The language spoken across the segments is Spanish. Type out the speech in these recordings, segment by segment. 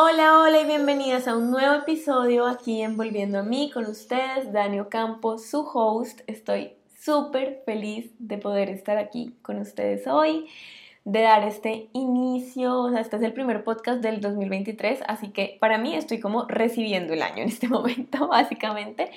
Hola, hola y bienvenidas a un nuevo episodio aquí en Volviendo a mí con ustedes, Dani Ocampo, su host. Estoy súper feliz de poder estar aquí con ustedes hoy, de dar este inicio, o sea, este es el primer podcast del 2023, así que para mí estoy como recibiendo el año en este momento, básicamente.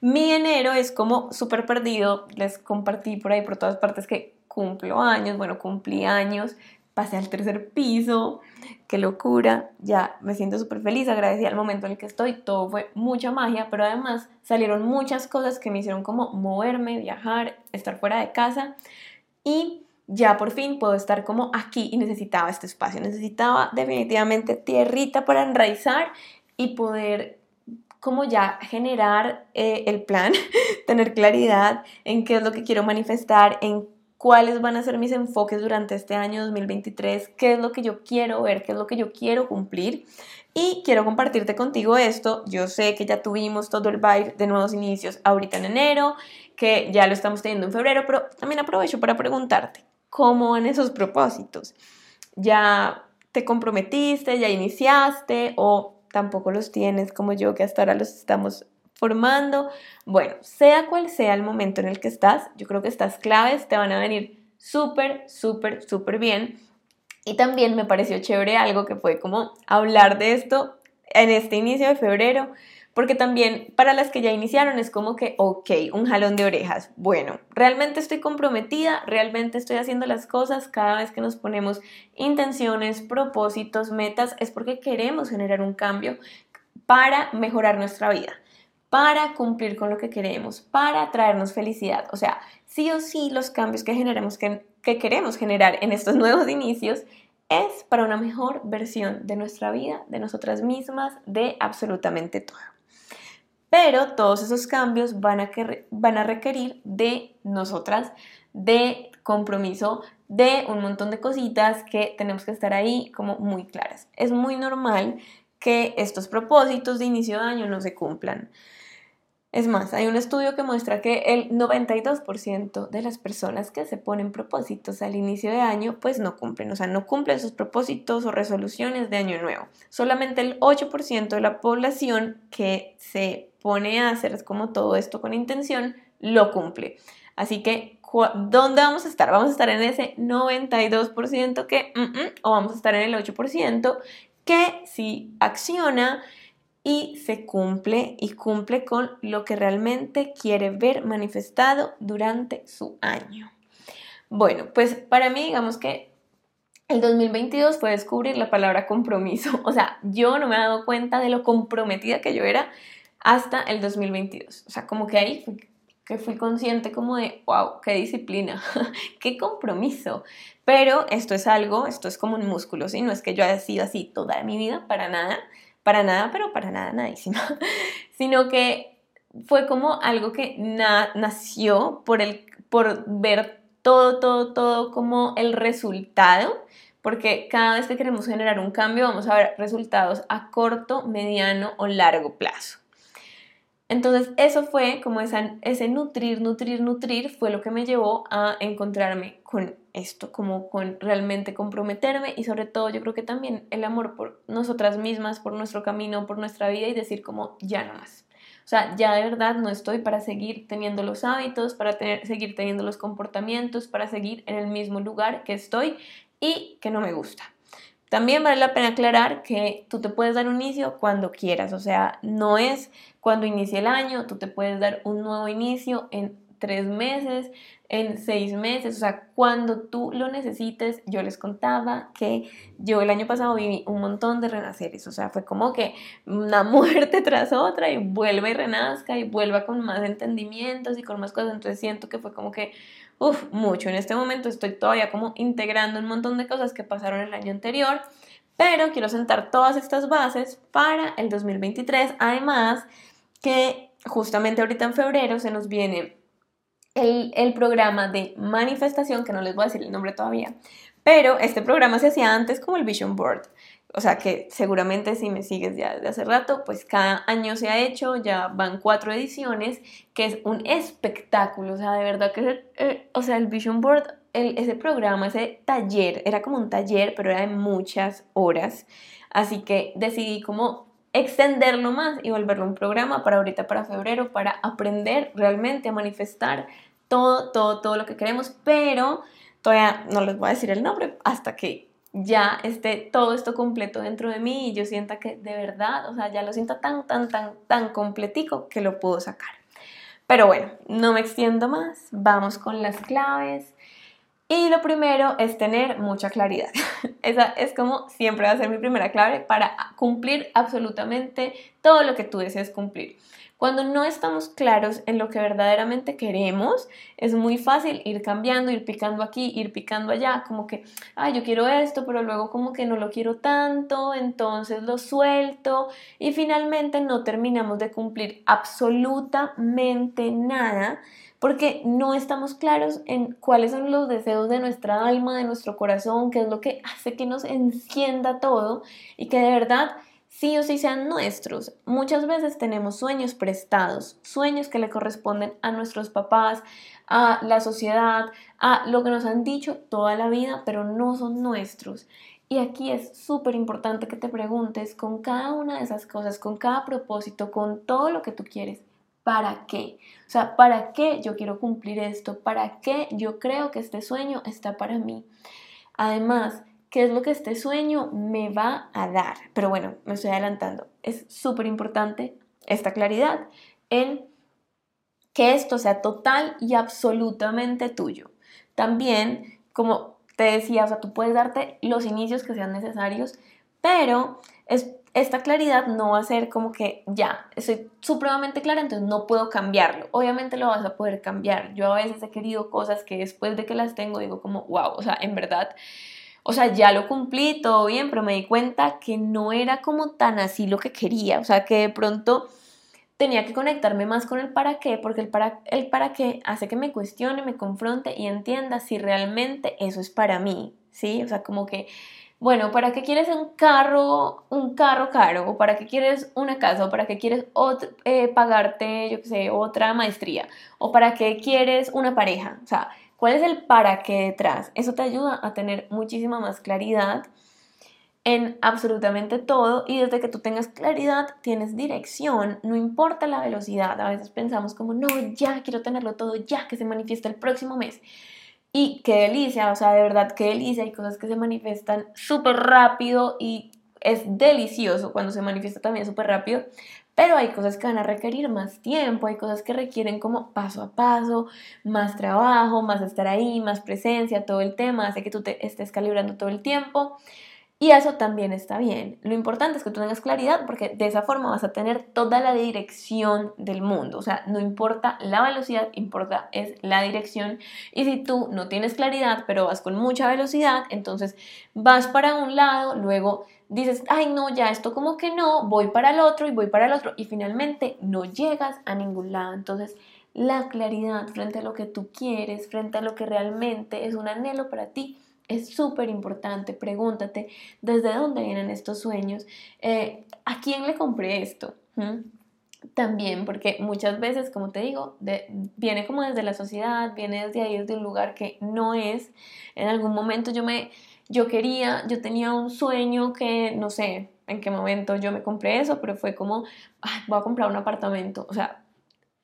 Mi enero es como súper perdido, les compartí por ahí por todas partes que cumplo años, bueno, cumplí años, pasé al tercer piso, qué locura, ya me siento súper feliz, agradecida al momento en el que estoy, todo fue mucha magia, pero además salieron muchas cosas que me hicieron como moverme, viajar, estar fuera de casa y ya por fin puedo estar como aquí y necesitaba este espacio, necesitaba definitivamente tierrita para enraizar y poder como ya generar eh, el plan, tener claridad en qué es lo que quiero manifestar, en cuáles van a ser mis enfoques durante este año 2023, qué es lo que yo quiero ver, qué es lo que yo quiero cumplir. Y quiero compartirte contigo esto. Yo sé que ya tuvimos todo el baile de nuevos inicios ahorita en enero, que ya lo estamos teniendo en febrero, pero también aprovecho para preguntarte, ¿cómo van esos propósitos? ¿Ya te comprometiste, ya iniciaste o tampoco los tienes como yo que hasta ahora los estamos formando. Bueno, sea cual sea el momento en el que estás, yo creo que estas claves te van a venir súper, súper, súper bien. Y también me pareció chévere algo que fue como hablar de esto en este inicio de febrero, porque también para las que ya iniciaron es como que, ok, un jalón de orejas. Bueno, realmente estoy comprometida, realmente estoy haciendo las cosas cada vez que nos ponemos intenciones, propósitos, metas, es porque queremos generar un cambio para mejorar nuestra vida para cumplir con lo que queremos, para traernos felicidad. O sea, sí o sí los cambios que generemos, que, que queremos generar en estos nuevos inicios es para una mejor versión de nuestra vida, de nosotras mismas, de absolutamente todo. Pero todos esos cambios van a, van a requerir de nosotras, de compromiso, de un montón de cositas que tenemos que estar ahí como muy claras. Es muy normal que estos propósitos de inicio de año no se cumplan. Es más, hay un estudio que muestra que el 92% de las personas que se ponen propósitos al inicio de año, pues no cumplen, o sea, no cumplen sus propósitos o resoluciones de año nuevo. Solamente el 8% de la población que se pone a hacer como todo esto con intención, lo cumple. Así que, ¿dónde vamos a estar? ¿Vamos a estar en ese 92% que, o vamos a estar en el 8% que si acciona y se cumple y cumple con lo que realmente quiere ver manifestado durante su año. Bueno, pues para mí digamos que el 2022 fue descubrir la palabra compromiso. O sea, yo no me he dado cuenta de lo comprometida que yo era hasta el 2022. O sea, como que ahí que fui consciente como de, wow, qué disciplina, qué compromiso. Pero esto es algo, esto es como un músculo, ¿sí? No es que yo haya sido así toda mi vida, para nada para nada, pero para nada nadísima, sino que fue como algo que nació por, el, por ver todo, todo, todo como el resultado, porque cada vez que queremos generar un cambio vamos a ver resultados a corto, mediano o largo plazo. Entonces eso fue como ese nutrir, nutrir, nutrir, fue lo que me llevó a encontrarme con esto, como con realmente comprometerme y sobre todo yo creo que también el amor por nosotras mismas, por nuestro camino, por nuestra vida y decir como ya no más. O sea, ya de verdad no estoy para seguir teniendo los hábitos, para seguir teniendo los comportamientos, para seguir en el mismo lugar que estoy y que no me gusta. También vale la pena aclarar que tú te puedes dar un inicio cuando quieras, o sea, no es cuando inicie el año, tú te puedes dar un nuevo inicio en tres meses, en seis meses, o sea, cuando tú lo necesites, yo les contaba que yo el año pasado viví un montón de renaceres, o sea, fue como que una muerte tras otra y vuelva y renazca y vuelva con más entendimientos y con más cosas, entonces siento que fue como que Uf, mucho. En este momento estoy todavía como integrando un montón de cosas que pasaron el año anterior, pero quiero sentar todas estas bases para el 2023. Además, que justamente ahorita en febrero se nos viene el, el, programa de manifestación, que no les voy a decir el nombre todavía, pero este programa se hacía antes como el Vision Board. O sea que seguramente si me sigues ya desde hace rato, pues cada año se ha hecho, ya van cuatro ediciones, que es un espectáculo, o sea, de verdad que, eh, o sea, el Vision Board, ese programa, ese taller, era como un taller, pero era de muchas horas, así que decidí como extenderlo más y volverlo un programa para ahorita, para febrero, para aprender realmente a manifestar todo, todo, todo lo que queremos, pero todavía no les voy a decir el nombre hasta que ya esté todo esto completo dentro de mí y yo sienta que de verdad, o sea, ya lo siento tan, tan, tan, tan completico que lo puedo sacar. Pero bueno, no me extiendo más, vamos con las claves. Y lo primero es tener mucha claridad. Esa es como siempre va a ser mi primera clave para cumplir absolutamente todo lo que tú desees cumplir. Cuando no estamos claros en lo que verdaderamente queremos, es muy fácil ir cambiando, ir picando aquí, ir picando allá, como que, ay, yo quiero esto, pero luego como que no lo quiero tanto, entonces lo suelto y finalmente no terminamos de cumplir absolutamente nada porque no estamos claros en cuáles son los deseos de nuestra alma, de nuestro corazón, qué es lo que hace que nos encienda todo y que de verdad sí o sí sean nuestros. Muchas veces tenemos sueños prestados, sueños que le corresponden a nuestros papás, a la sociedad, a lo que nos han dicho toda la vida, pero no son nuestros. Y aquí es súper importante que te preguntes con cada una de esas cosas, con cada propósito, con todo lo que tú quieres, ¿para qué? O sea, ¿para qué yo quiero cumplir esto? ¿Para qué yo creo que este sueño está para mí? Además, qué es lo que este sueño me va a dar. Pero bueno, me estoy adelantando. Es súper importante esta claridad en que esto sea total y absolutamente tuyo. También, como te decía, o sea, tú puedes darte los inicios que sean necesarios, pero es, esta claridad no va a ser como que ya, estoy supremamente clara, entonces no puedo cambiarlo. Obviamente lo vas a poder cambiar. Yo a veces he querido cosas que después de que las tengo digo como, wow, o sea, en verdad o sea, ya lo cumplí, todo bien, pero me di cuenta que no era como tan así lo que quería, o sea, que de pronto tenía que conectarme más con el para qué, porque el para, el para qué hace que me cuestione, me confronte y entienda si realmente eso es para mí, ¿sí? O sea, como que, bueno, ¿para qué quieres un carro, un carro caro? ¿O para qué quieres una casa? ¿O para qué quieres eh, pagarte, yo qué sé, otra maestría? ¿O para qué quieres una pareja? O sea, ¿Cuál es el para qué detrás? Eso te ayuda a tener muchísima más claridad en absolutamente todo y desde que tú tengas claridad tienes dirección, no importa la velocidad. A veces pensamos como, no, ya quiero tenerlo todo, ya que se manifiesta el próximo mes. Y qué delicia, o sea, de verdad, qué delicia. Hay cosas que se manifiestan súper rápido y es delicioso cuando se manifiesta también súper rápido, pero hay cosas que van a requerir más tiempo, hay cosas que requieren como paso a paso, más trabajo, más estar ahí, más presencia, todo el tema, hace que tú te estés calibrando todo el tiempo. Y eso también está bien. Lo importante es que tú tengas claridad porque de esa forma vas a tener toda la dirección del mundo. O sea, no importa la velocidad, importa es la dirección. Y si tú no tienes claridad, pero vas con mucha velocidad, entonces vas para un lado, luego dices, ay no, ya esto como que no, voy para el otro y voy para el otro y finalmente no llegas a ningún lado. Entonces, la claridad frente a lo que tú quieres, frente a lo que realmente es un anhelo para ti, es súper importante. Pregúntate, ¿desde dónde vienen estos sueños? Eh, ¿A quién le compré esto? ¿Mm? También, porque muchas veces, como te digo, viene como desde la sociedad, viene desde ahí, desde un lugar que no es. En algún momento yo me yo quería, yo tenía un sueño que no sé en qué momento yo me compré eso, pero fue como, voy a comprar un apartamento, o sea,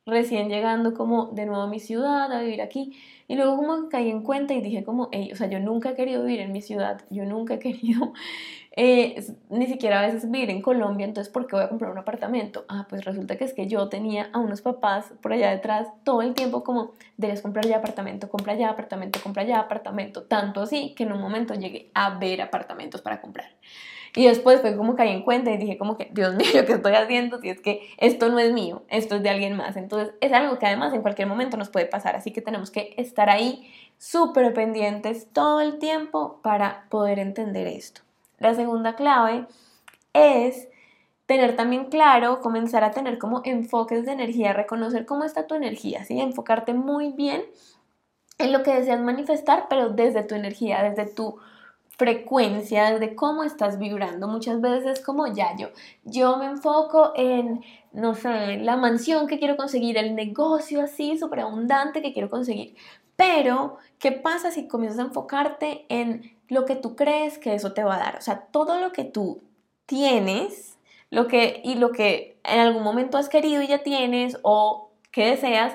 recién llegando como de nuevo a mi ciudad, a vivir aquí, y luego como caí en cuenta y dije como, o sea, yo nunca he querido vivir en mi ciudad, yo nunca he querido eh, ni siquiera a veces vivir en Colombia, entonces ¿por qué voy a comprar un apartamento? Ah, pues resulta que es que yo tenía a unos papás por allá detrás todo el tiempo como, debes comprar ya apartamento, compra ya apartamento, compra ya apartamento, tanto así que en un momento llegué a ver apartamentos para comprar. Y después fue como caí en cuenta y dije como que, Dios mío, ¿qué estoy haciendo? Si es que esto no es mío, esto es de alguien más. Entonces es algo que además en cualquier momento nos puede pasar, así que tenemos que estar ahí súper pendientes todo el tiempo para poder entender esto. La segunda clave es tener también claro, comenzar a tener como enfoques de energía, reconocer cómo está tu energía, ¿sí? enfocarte muy bien en lo que deseas manifestar, pero desde tu energía, desde tu frecuencia, de cómo estás vibrando. Muchas veces como ya yo, yo me enfoco en, no sé, la mansión que quiero conseguir, el negocio así súper abundante que quiero conseguir. Pero, ¿qué pasa si comienzas a enfocarte en lo que tú crees que eso te va a dar? O sea, todo lo que tú tienes, lo que y lo que en algún momento has querido y ya tienes o que deseas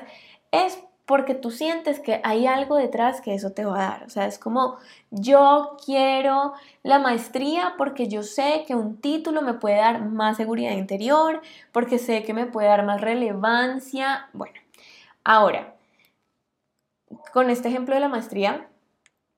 es porque tú sientes que hay algo detrás que eso te va a dar. O sea, es como yo quiero la maestría porque yo sé que un título me puede dar más seguridad interior, porque sé que me puede dar más relevancia. Bueno, ahora, con este ejemplo de la maestría,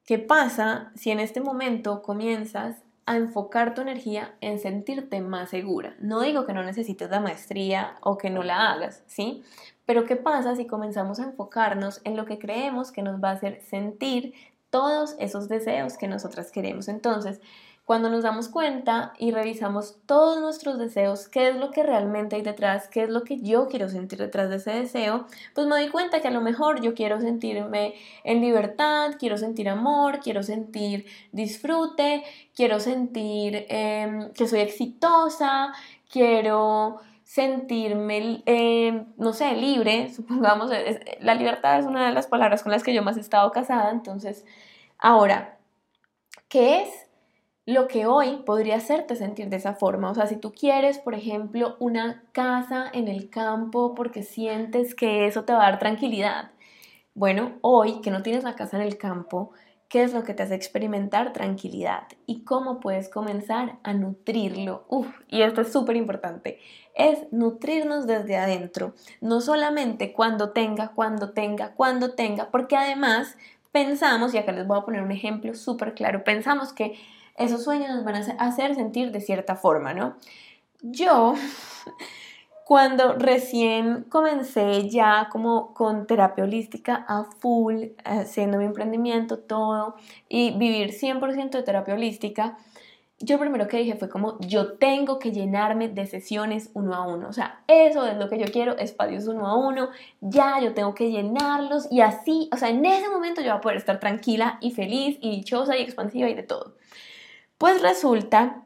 ¿qué pasa si en este momento comienzas a enfocar tu energía en sentirte más segura? No digo que no necesites la maestría o que no la hagas, ¿sí? Pero ¿qué pasa si comenzamos a enfocarnos en lo que creemos que nos va a hacer sentir todos esos deseos que nosotras queremos? Entonces, cuando nos damos cuenta y revisamos todos nuestros deseos, qué es lo que realmente hay detrás, qué es lo que yo quiero sentir detrás de ese deseo, pues me doy cuenta que a lo mejor yo quiero sentirme en libertad, quiero sentir amor, quiero sentir disfrute, quiero sentir em, que soy exitosa, quiero sentirme, eh, no sé, libre, supongamos, la libertad es una de las palabras con las que yo más he estado casada, entonces, ahora, ¿qué es lo que hoy podría hacerte sentir de esa forma? O sea, si tú quieres, por ejemplo, una casa en el campo porque sientes que eso te va a dar tranquilidad, bueno, hoy que no tienes la casa en el campo, qué es lo que te hace experimentar tranquilidad y cómo puedes comenzar a nutrirlo. Uf, y esto es súper importante, es nutrirnos desde adentro, no solamente cuando tenga, cuando tenga, cuando tenga, porque además pensamos, y acá les voy a poner un ejemplo súper claro, pensamos que esos sueños nos van a hacer sentir de cierta forma, ¿no? Yo cuando recién comencé ya como con terapia holística a full, haciendo mi emprendimiento, todo, y vivir 100% de terapia holística, yo primero que dije fue como, yo tengo que llenarme de sesiones uno a uno. O sea, eso es lo que yo quiero, espacios uno a uno, ya yo tengo que llenarlos y así, o sea, en ese momento yo voy a poder estar tranquila y feliz y dichosa y expansiva y de todo. Pues resulta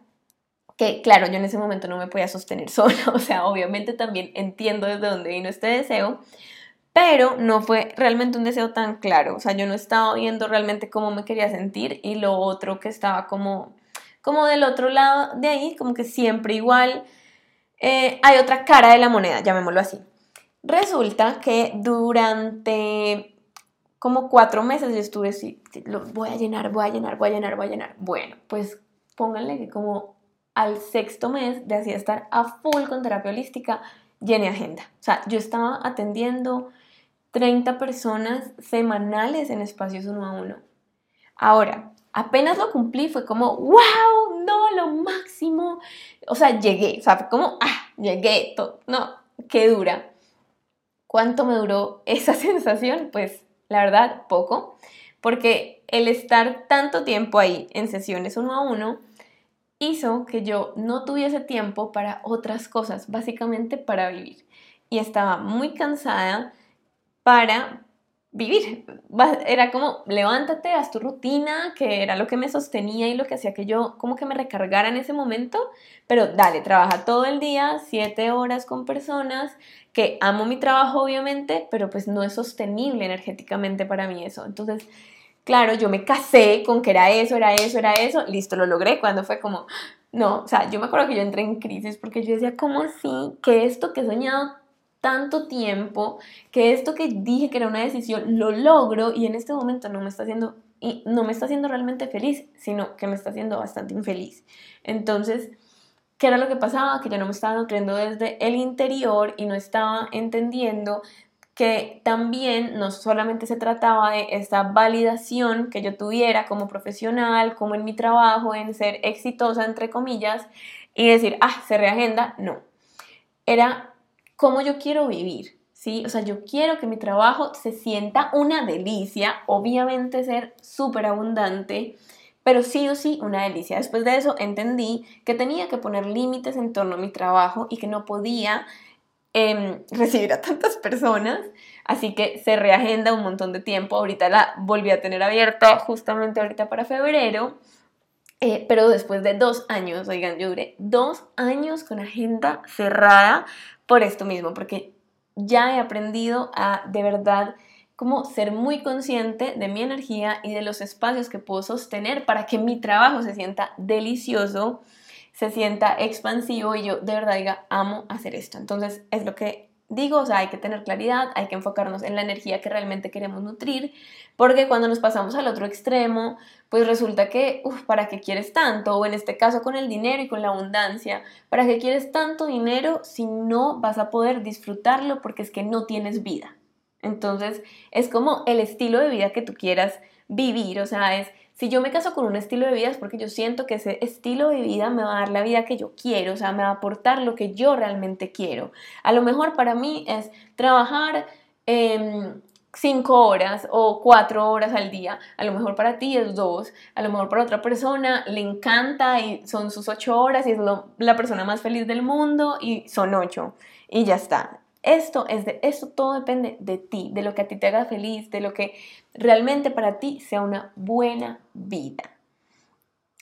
que claro, yo en ese momento no me podía sostener sola, o sea, obviamente también entiendo desde dónde vino este deseo, pero no fue realmente un deseo tan claro, o sea, yo no estaba viendo realmente cómo me quería sentir y lo otro que estaba como, como del otro lado de ahí, como que siempre igual, eh, hay otra cara de la moneda, llamémoslo así. Resulta que durante como cuatro meses yo estuve así, lo voy a llenar, voy a llenar, voy a llenar, voy a llenar. Bueno, pues pónganle que como al sexto mes de así estar a full con terapia holística, llené agenda. O sea, yo estaba atendiendo 30 personas semanales en espacios uno a uno. Ahora, apenas lo cumplí, fue como, wow, no, lo máximo. O sea, llegué, o sea, fue como, ah, llegué, no, qué dura. ¿Cuánto me duró esa sensación? Pues la verdad, poco, porque el estar tanto tiempo ahí en sesiones uno a uno, hizo que yo no tuviese tiempo para otras cosas, básicamente para vivir. Y estaba muy cansada para vivir. Era como, levántate, haz tu rutina, que era lo que me sostenía y lo que hacía que yo como que me recargara en ese momento, pero dale, trabaja todo el día, siete horas con personas, que amo mi trabajo obviamente, pero pues no es sostenible energéticamente para mí eso. Entonces, Claro, yo me casé con que era eso, era eso, era eso, listo, lo logré cuando fue como, no, o sea, yo me acuerdo que yo entré en crisis porque yo decía, ¿cómo así? Que esto que he soñado tanto tiempo, que esto que dije que era una decisión, lo logro y en este momento no me está haciendo, y no me está haciendo realmente feliz, sino que me está haciendo bastante infeliz. Entonces, ¿qué era lo que pasaba? Que yo no me estaba nutriendo desde el interior y no estaba entendiendo que también no solamente se trataba de esta validación que yo tuviera como profesional, como en mi trabajo, en ser exitosa, entre comillas, y decir, ah, cerré agenda, no. Era cómo yo quiero vivir, ¿sí? O sea, yo quiero que mi trabajo se sienta una delicia, obviamente ser súper abundante, pero sí o sí una delicia. Después de eso entendí que tenía que poner límites en torno a mi trabajo y que no podía Em, recibir a tantas personas, así que se reagenda un montón de tiempo, ahorita la volví a tener abierta justamente ahorita para febrero Eh, pero después de dos años, oigan, yo duré dos años con agenda cerrada por esto mismo, porque ya he aprendido a de verdad como ser muy consciente de mi energía y de los espacios que puedo sostener para que mi trabajo se sienta delicioso, se sienta expansivo y yo de verdad diga, amo hacer esto. Entonces es lo que digo, o sea, hay que tener claridad, hay que enfocarnos en la energía que realmente queremos nutrir, porque cuando nos pasamos al otro extremo, pues resulta que, uff, ¿para qué quieres tanto? O en este caso con el dinero y con la abundancia, ¿para qué quieres tanto dinero si no vas a poder disfrutarlo porque es que no tienes vida? Entonces, es como el estilo de vida que tú quieras vivir, o sea, es, si yo me caso con un estilo de vida es porque yo siento que ese estilo de vida me va a dar la vida que yo quiero, o sea, me va a aportar lo que yo realmente quiero. A lo mejor para mí es trabajar cinco horas o cuatro horas al día, a lo mejor para ti es dos, a lo mejor para otra persona le encanta y son sus ocho horas y es la persona más feliz del mundo y son ocho y ya está. Esto es de esto todo depende de ti, de lo que a ti te haga feliz, de lo que realmente para ti sea una buena vida.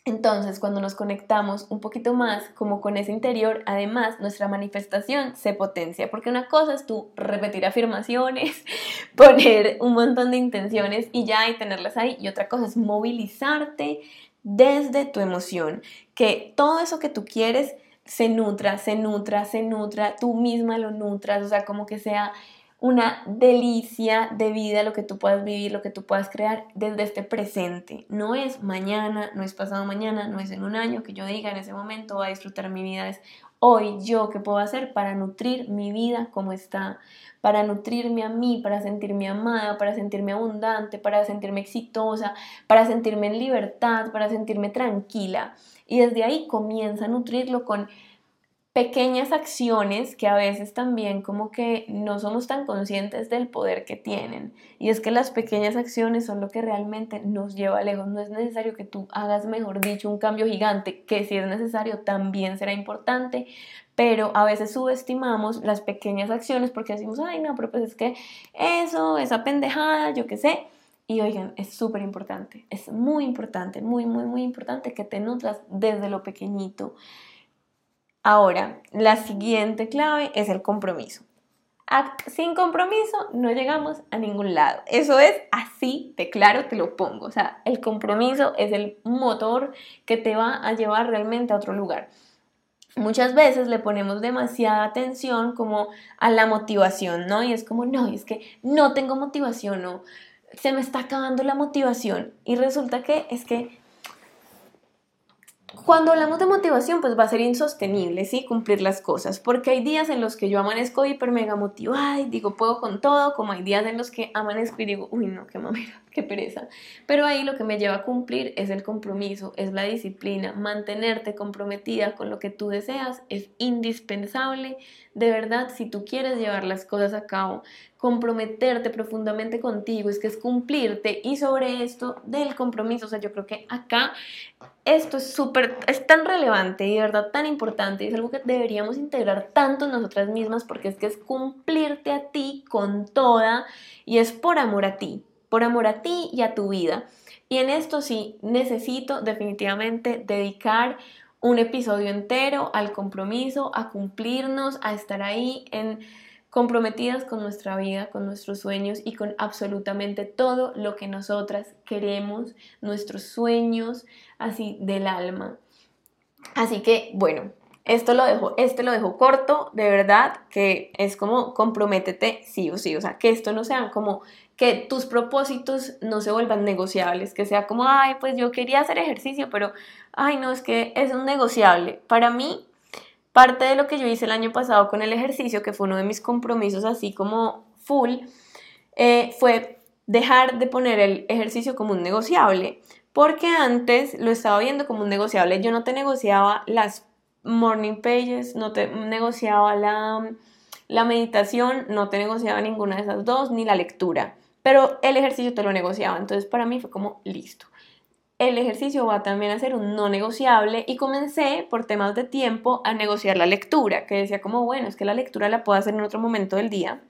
Entonces, cuando nos conectamos un poquito más como con ese interior, además nuestra manifestación se potencia, porque una cosa es tú repetir afirmaciones, poner un montón de intenciones y ya y tenerlas ahí, y otra cosa es movilizarte desde tu emoción, que todo eso que tú quieres se nutra, se nutra, se nutra, tú misma lo nutras, o sea, como que sea una delicia de vida lo que tú puedas vivir, lo que tú puedas crear desde este presente. No es mañana, no es pasado mañana, no es en un año que yo diga en ese momento voy a disfrutar mi vida, es hoy yo qué puedo hacer para nutrir mi vida como está, para nutrirme a mí, para sentirme amada, para sentirme abundante, para sentirme exitosa, para sentirme en libertad, para sentirme tranquila. Y desde ahí comienza a nutrirlo con pequeñas acciones que a veces también como que no somos tan conscientes del poder que tienen. Y es que las pequeñas acciones son lo que realmente nos lleva lejos. No es necesario que tú hagas, mejor dicho, un cambio gigante, que si es necesario también será importante, pero a veces subestimamos las pequeñas acciones porque decimos, ay no, pero pues es que eso, esa pendejada, yo qué sé. Y oigan, es súper importante, es muy importante, muy, muy, muy importante que te nutras desde lo pequeñito. Ahora, la siguiente clave es el compromiso. Sin compromiso no llegamos a ningún lado. Eso es así de claro, te lo pongo. O sea, el compromiso es el motor que te va a llevar realmente a otro lugar. Muchas veces le ponemos demasiada atención como a la motivación, ¿no? Y es como, no, es que no tengo motivación, no se me está acabando la motivación y resulta que es que cuando hablamos de motivación, pues va a ser insostenible, ¿sí? Cumplir las cosas, porque hay días en los que yo amanezco hiper mega motivada y digo, puedo con todo, como hay días en los que amanezco y digo, uy, no, qué mamera, qué pereza. Pero ahí lo que me lleva a cumplir es el compromiso, es la disciplina, mantenerte comprometida con lo que tú deseas es indispensable. De verdad, si tú quieres llevar las cosas a cabo, comprometerte profundamente contigo, es que es cumplirte y sobre esto del compromiso, o sea, yo creo que acá esto es súper, es tan relevante y de verdad tan importante y es algo que deberíamos integrar tanto nosotras mismas porque es que es cumplirte a ti con toda y es por amor a ti, por amor a ti y a tu vida. Y en esto sí necesito definitivamente dedicar un episodio entero al compromiso, a cumplirnos, a estar ahí en comprometidas con nuestra vida, con nuestros sueños y con absolutamente todo lo que nosotras queremos, nuestros sueños, así del alma. Así que, bueno, esto lo dejo, este lo dejo corto, de verdad, que es como comprométete sí o sí, o sea, que esto no sea como que tus propósitos no se vuelvan negociables, que sea como, ay, pues yo quería hacer ejercicio, pero, ay, no, es que es un negociable. Para mí, Parte de lo que yo hice el año pasado con el ejercicio, que fue uno de mis compromisos así como full, eh, fue dejar de poner el ejercicio como un negociable, porque antes lo estaba viendo como un negociable. Yo no te negociaba las morning pages, no te negociaba la, la meditación, no te negociaba ninguna de esas dos, ni la lectura, pero el ejercicio te lo negociaba. Entonces para mí fue como listo el ejercicio va también a ser un no negociable y comencé por temas de tiempo a negociar la lectura, que decía como, bueno, es que la lectura la puedo hacer en otro momento del día.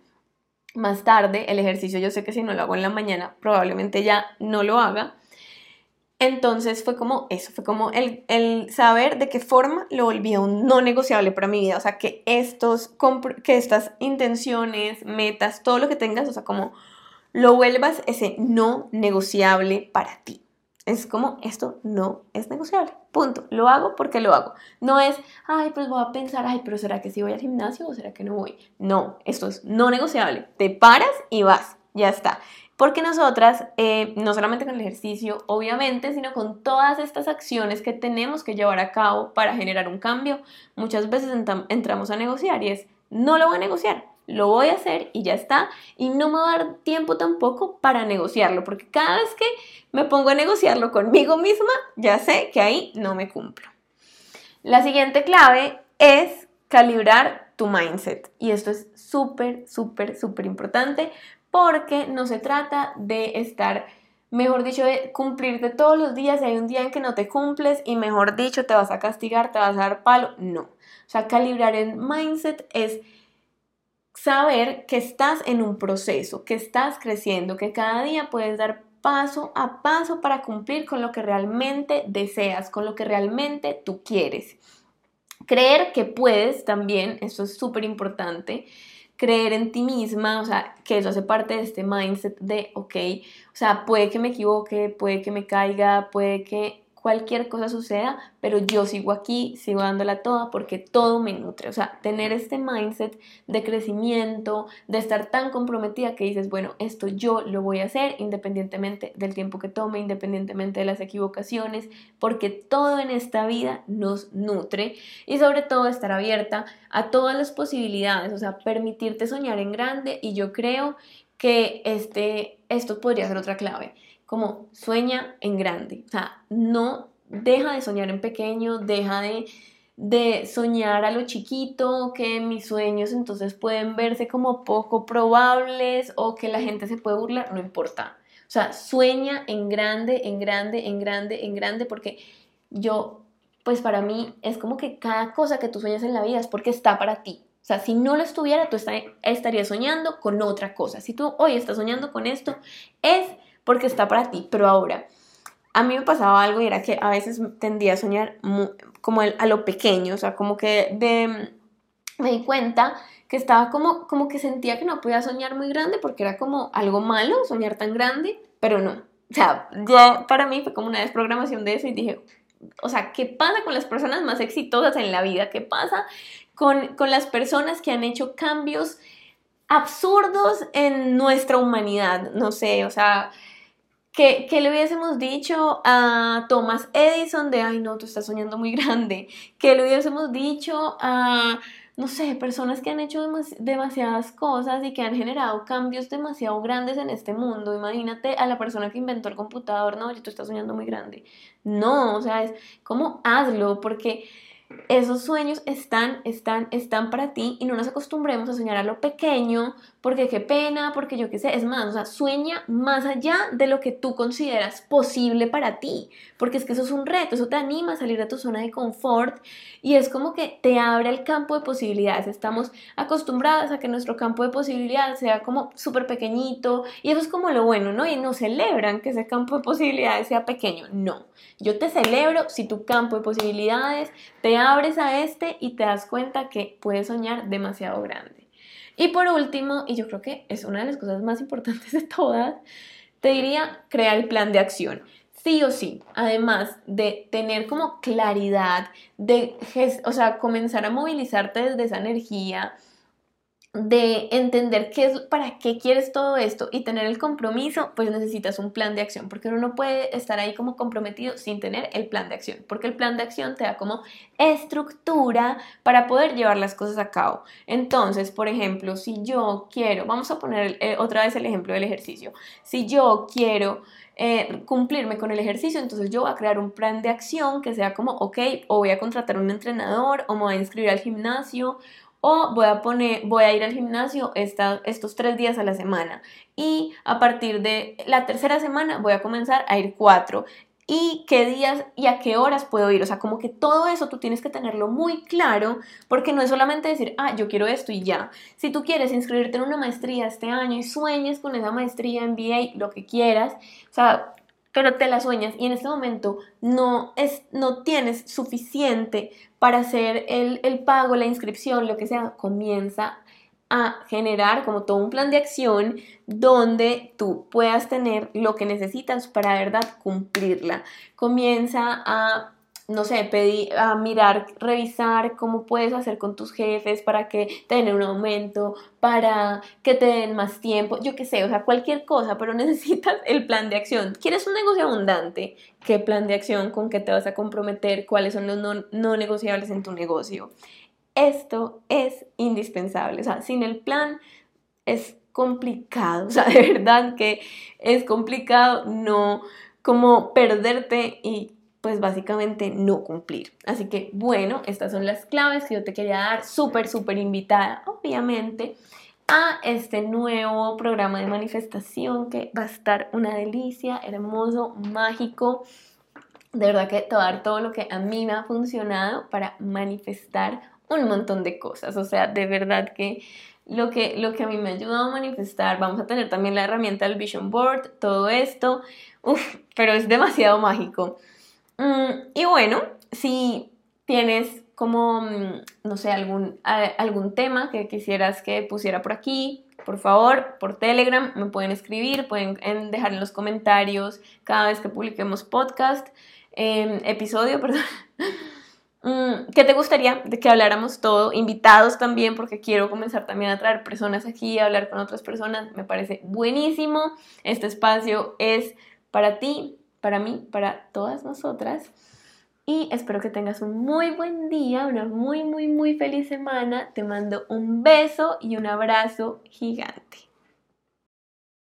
Más tarde, el ejercicio yo sé que si no lo hago en la mañana, probablemente ya no lo haga. Entonces fue como eso, fue como el, el, saber de qué forma lo volvía un no negociable para mi vida. O sea, que, estos, que estas intenciones, metas, todo lo que tengas, o sea, como lo vuelvas ese no negociable para ti. Es como, esto no es negociable. Punto. Lo hago porque lo hago. No es, ay, pues voy a pensar, ay, pero ¿será que sí voy al gimnasio o será que no voy? No, esto es no negociable. Te paras y vas. Ya está. Porque nosotras, eh, no solamente con el ejercicio, obviamente, sino con todas estas acciones que tenemos que llevar a cabo para generar un cambio, muchas veces entramos a negociar y es, no lo voy a negociar, lo voy a hacer y ya está. Y no me va a dar tiempo tampoco para negociarlo, porque cada vez que me pongo a negociarlo conmigo misma, ya sé que ahí no me cumplo. La siguiente clave es calibrar tu mindset. Y esto es súper, súper, súper importante porque no se trata de estar, mejor dicho, de cumplirte todos los días y hay un día en que no te cumples y mejor dicho, te vas a castigar, te vas a dar palo. No. O sea, calibrar el mindset es saber que estás en un proceso, que estás creciendo, que cada día puedes dar paso a paso para cumplir con lo que realmente deseas, con lo que realmente tú quieres. Creer que puedes también, eso es súper importante, creer en ti misma, o sea, que eso hace parte de este mindset de, ok, o sea, puede que me equivoque, puede que me caiga, puede que cualquier cosa suceda, pero yo sigo aquí, sigo dándola toda porque todo me nutre. O sea, tener este mindset de crecimiento, de estar tan comprometida que dices, bueno, esto yo lo voy a hacer independientemente del tiempo que tome, independientemente de las equivocaciones, porque todo en esta vida nos nutre y sobre todo estar abierta a todas las posibilidades, o sea, permitirte soñar en grande y yo creo que este, esto podría ser otra clave como sueña en grande. O sea, no deja de soñar en pequeño, deja de, de soñar a lo chiquito, que mis sueños entonces pueden verse como poco probables o que la gente se puede burlar, no importa. O sea, sueña en grande, en grande, en grande, en grande, porque yo, pues para mí es como que cada cosa que tú sueñas en la vida es porque está para ti. O sea, si no lo estuviera, tú estarías soñando con otra cosa. Si tú hoy estás soñando con esto, es porque está para ti. Pero ahora, a mí me pasaba algo y era que a veces tendía a soñar como a lo pequeño, o sea, como que de, me di cuenta que estaba como, como que sentía que no podía soñar muy grande porque era como algo malo soñar tan grande, pero no. O sea, ya para mí fue como una desprogramación de eso y dije, o sea, ¿qué pasa con las personas más exitosas en la vida? ¿Qué pasa con, con las personas que han hecho cambios absurdos en nuestra humanidad? No sé, o sea, ¿Qué, le hubiésemos dicho a Thomas Edison de, ay no, tú estás soñando muy grande? ¿Qué le hubiésemos dicho a, no sé, personas que han hecho demasiadas cosas y que han generado cambios demasiado grandes en este mundo? Imagínate a la persona que inventó el computador, no, tú estás soñando muy grande. No, o sea, es como hazlo, porque esos sueños están, están, están para ti y no nos acostumbremos a soñar a lo pequeño, porque qué pena, porque yo qué sé, es más, o sea, sueña más allá de lo que tú consideras posible para ti, porque es que eso es un reto, eso te anima a salir de tu zona de confort y es como que te abre el campo de posibilidades. Estamos acostumbradas a que nuestro campo de posibilidades sea como súper pequeñito y eso es como lo bueno, ¿no? Y no celebran que ese campo de posibilidades sea pequeño, no. Yo te celebro si tu campo de posibilidades te abres a este y te das cuenta que puedes soñar demasiado grande. Y por último, y yo creo que es una de las cosas más importantes de todas, te diría crear el plan de acción. Sí o sí, además de tener como claridad, de, o sea, comenzar a movilizarte desde esa energía, de entender qué es, para qué quieres todo esto y tener el compromiso, pues necesitas un plan de acción, porque uno no puede estar ahí como comprometido sin tener el plan de acción, porque el plan de acción te da como estructura para poder llevar las cosas a cabo. Entonces, por ejemplo, si yo quiero, vamos a poner eh, otra vez el ejemplo del ejercicio, si yo quiero... Eh, cumplirme con el ejercicio, entonces yo voy a crear un plan de acción que sea como, ok, o voy a contratar un entrenador, o me voy a inscribir al gimnasio, o voy a poner, voy a ir al gimnasio estos tres días a la semana y a partir de la tercera semana voy a comenzar a ir cuatro y qué días y a qué horas puedo ir. O sea, como que todo eso tú tienes que tenerlo muy claro porque no es solamente decir, ah, yo quiero esto y ya. Si tú quieres inscribirte en una maestría este año y sueñes con esa maestría, MBA, lo que quieras, o sea, pero te la sueñas y en este momento no, es, no tienes suficiente para hacer el, el pago, la inscripción, lo que sea, comienza a generar como todo un plan de acción donde tú puedas tener lo que necesitas para verdad cumplirla. Comienza a no sé, pedir, a mirar, revisar cómo puedes hacer con tus jefes para que te den un aumento, para que te den más tiempo, yo qué sé, o sea, cualquier cosa, pero necesitas el plan de acción. ¿Quieres un negocio abundante? ¿Qué plan de acción? ¿Con qué te vas a comprometer? ¿Cuáles son los no, no negociables en tu negocio? Esto es indispensable, o sea, sin el plan es complicado, o sea, de verdad que es complicado no como perderte y pues básicamente no cumplir. Así que bueno, estas son las claves que yo te quería dar, súper, súper invitada, obviamente, a este nuevo programa de manifestación que va a estar una delicia, hermoso, mágico. De verdad que te a dar todo lo que a mí me ha funcionado para manifestar un montón de cosas. O sea, de verdad que lo que, lo que a mí me ha ayudado a manifestar, vamos a tener también la herramienta del Vision Board, todo esto, Uf, pero es demasiado mágico. Mm, y bueno, si tienes como, mm, no sé, algún, algún tema que quisieras que pusiera por aquí, por favor, por Telegram me pueden escribir, pueden dejar en los comentarios cada vez que publiquemos podcast, em, episodio, perdón. Mm, ¿Qué te gustaría de que habláramos todo? Invitados también, porque quiero comenzar también a traer personas aquí, a hablar con otras personas. Me parece buenísimo. Este espacio es para ti, para mí, para todas nosotras. Y espero que tengas un muy buen día, una muy, muy, muy feliz semana. Te mando un beso y un abrazo gigante.